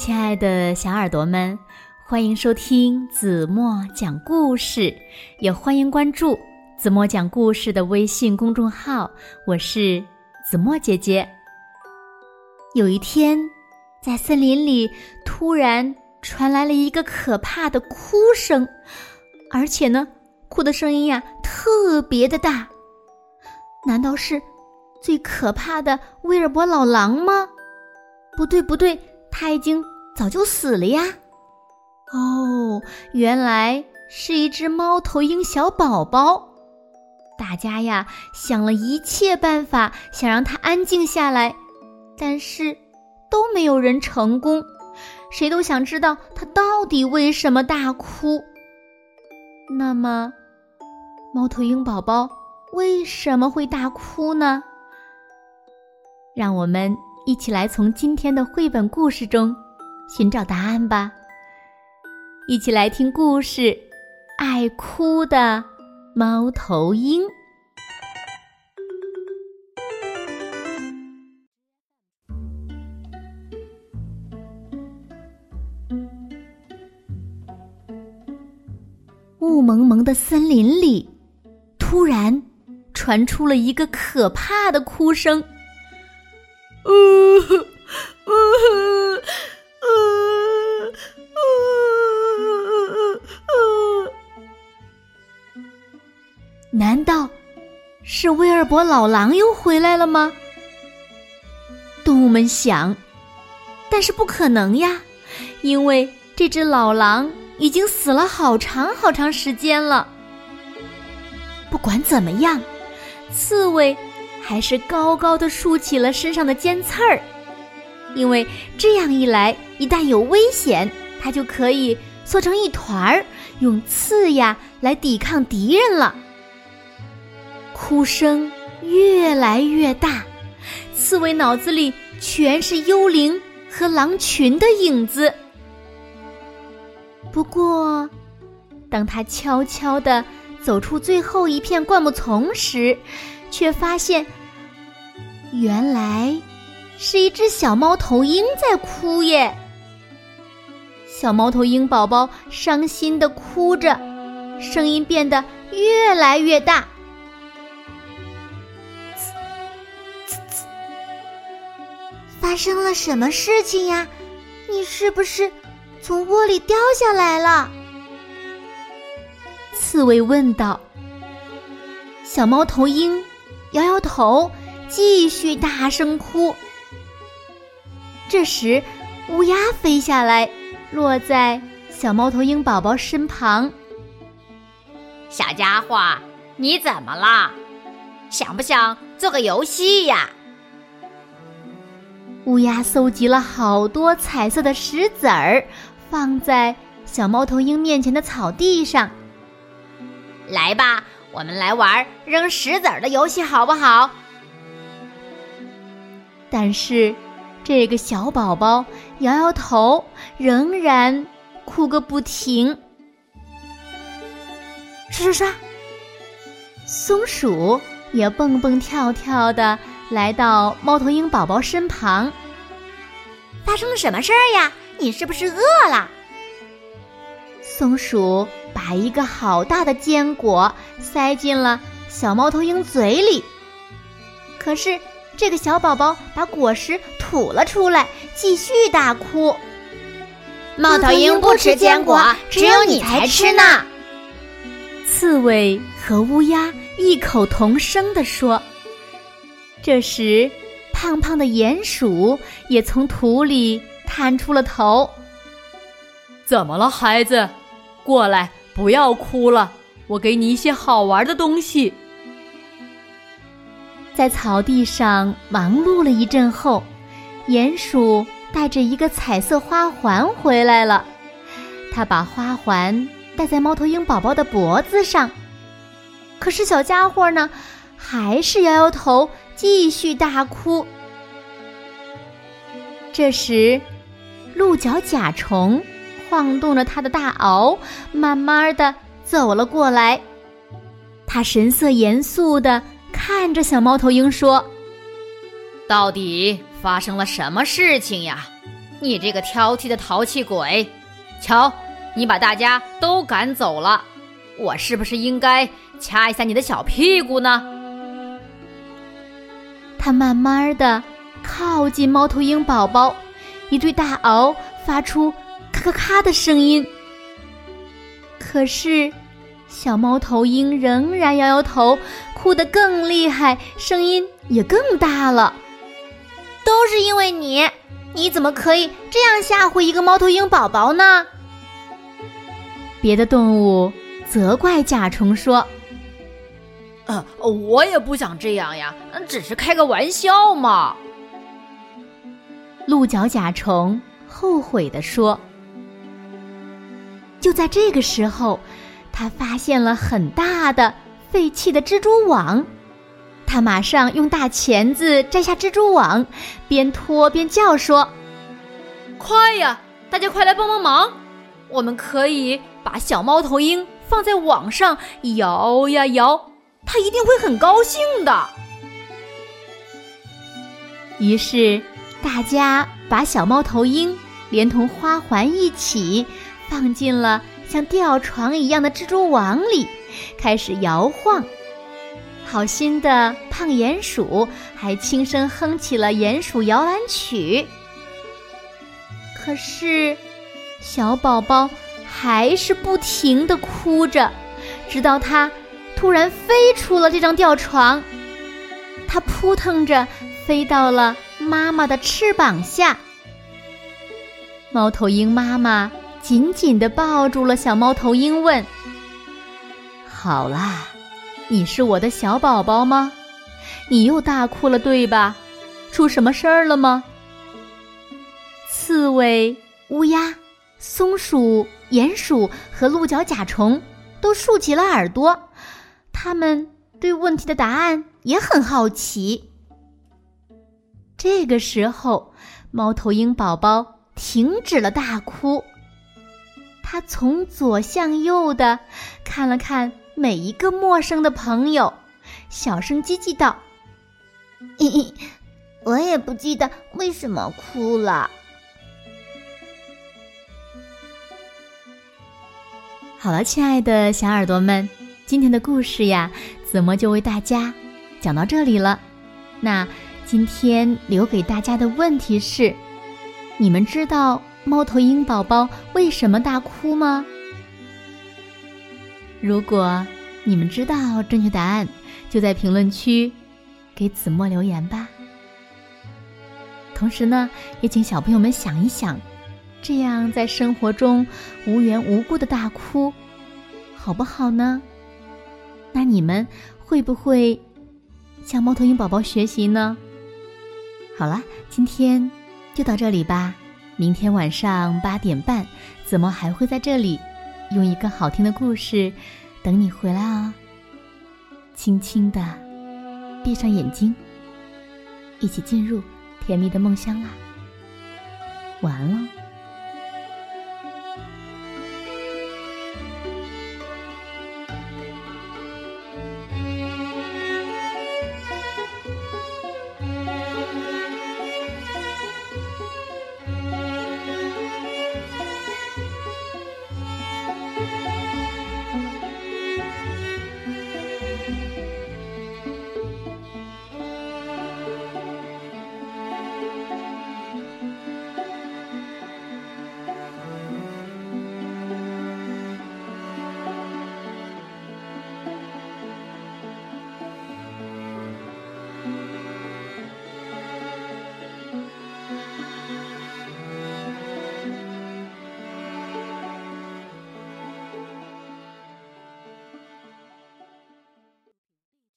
亲爱的小耳朵们，欢迎收听子墨讲故事，也欢迎关注子墨讲故事的微信公众号。我是子墨姐姐。有一天，在森林里突然传来了一个可怕的哭声，而且呢，哭的声音呀特别的大。难道是最可怕的威尔伯老狼吗？不对，不对。他已经早就死了呀！哦，原来是一只猫头鹰小宝宝。大家呀想了一切办法，想让它安静下来，但是都没有人成功。谁都想知道它到底为什么大哭。那么，猫头鹰宝宝为什么会大哭呢？让我们。一起来从今天的绘本故事中寻找答案吧。一起来听故事《爱哭的猫头鹰》。雾蒙蒙的森林里，突然传出了一个可怕的哭声。呜呜！难道是威尔伯老狼又回来了吗？动物们想，但是不可能呀，因为这只老狼已经死了好长好长时间了。不管怎么样，刺猬。还是高高的竖起了身上的尖刺儿，因为这样一来，一旦有危险，它就可以缩成一团儿，用刺呀来抵抗敌人了。哭声越来越大，刺猬脑子里全是幽灵和狼群的影子。不过，当他悄悄地走出最后一片灌木丛时，却发现，原来是一只小猫头鹰在哭耶。小猫头鹰宝宝伤心的哭着，声音变得越来越大。发生了什么事情呀？你是不是从窝里掉下来了？刺猬问道。小猫头鹰。摇摇头，继续大声哭。这时，乌鸦飞下来，落在小猫头鹰宝宝身旁。小家伙，你怎么了？想不想做个游戏呀？乌鸦搜集了好多彩色的石子儿，放在小猫头鹰面前的草地上。来吧。我们来玩扔石子儿的游戏，好不好？但是，这个小宝宝摇摇头，仍然哭个不停。刷刷刷，松鼠也蹦蹦跳跳的来到猫头鹰宝宝身旁。发生了什么事儿呀？你是不是饿了？松鼠把一个好大的坚果塞进了小猫头鹰嘴里，可是这个小宝宝把果实吐了出来，继续大哭。猫头鹰不吃坚果，只有你才吃呢。刺猬和乌鸦异口同声地说。这时，胖胖的鼹鼠也从土里探出了头。怎么了，孩子？过来，不要哭了，我给你一些好玩的东西。在草地上忙碌了一阵后，鼹鼠带着一个彩色花环回来了。他把花环戴在猫头鹰宝宝的脖子上，可是小家伙呢，还是摇摇头，继续大哭。这时，鹿角甲虫。晃动着它的大螯，慢慢的走了过来。他神色严肃的看着小猫头鹰说：“到底发生了什么事情呀？你这个挑剔的淘气鬼！瞧，你把大家都赶走了，我是不是应该掐一下你的小屁股呢？他慢慢的靠近猫头鹰宝宝，一对大螯发出咔咔咔的声音。可是，小猫头鹰仍然摇摇头，哭得更厉害，声音也更大了。都是因为你。你怎么可以这样吓唬一个猫头鹰宝宝呢？别的动物责怪甲虫说：“呃，我也不想这样呀，只是开个玩笑嘛。”鹿角甲虫后悔地说。就在这个时候，他发现了很大的废弃的蜘蛛网。他马上用大钳子摘下蜘蛛网，边拖边叫说：“快呀，大家快来帮帮忙！我们可以把小猫头鹰放在网上摇呀摇，它一定会很高兴的。”于是，大家把小猫头鹰连同花环一起放进了像吊床一样的蜘蛛网里，开始摇晃。好心的胖鼹鼠还轻声哼起了鼹鼠摇篮曲。可是，小宝宝还是不停的哭着，直到他突然飞出了这张吊床，他扑腾着飞到了妈妈的翅膀下。猫头鹰妈妈紧紧的抱住了小猫头鹰，问：“好啦。”你是我的小宝宝吗？你又大哭了，对吧？出什么事儿了吗？刺猬、乌鸦、松鼠、鼹鼠和鹿角甲虫都竖起了耳朵，他们对问题的答案也很好奇。这个时候，猫头鹰宝宝停止了大哭，他从左向右的看了看。每一个陌生的朋友，小声叽叽道：“嘿嘿，我也不记得为什么哭了。”好了，亲爱的小耳朵们，今天的故事呀，子墨就为大家讲到这里了。那今天留给大家的问题是：你们知道猫头鹰宝宝为什么大哭吗？如果你们知道正确答案，就在评论区给子墨留言吧。同时呢，也请小朋友们想一想，这样在生活中无缘无故的大哭，好不好呢？那你们会不会向猫头鹰宝宝学习呢？好了，今天就到这里吧。明天晚上八点半，子墨还会在这里。用一个好听的故事等你回来哦。轻轻的闭上眼睛，一起进入甜蜜的梦乡啦。晚安喽。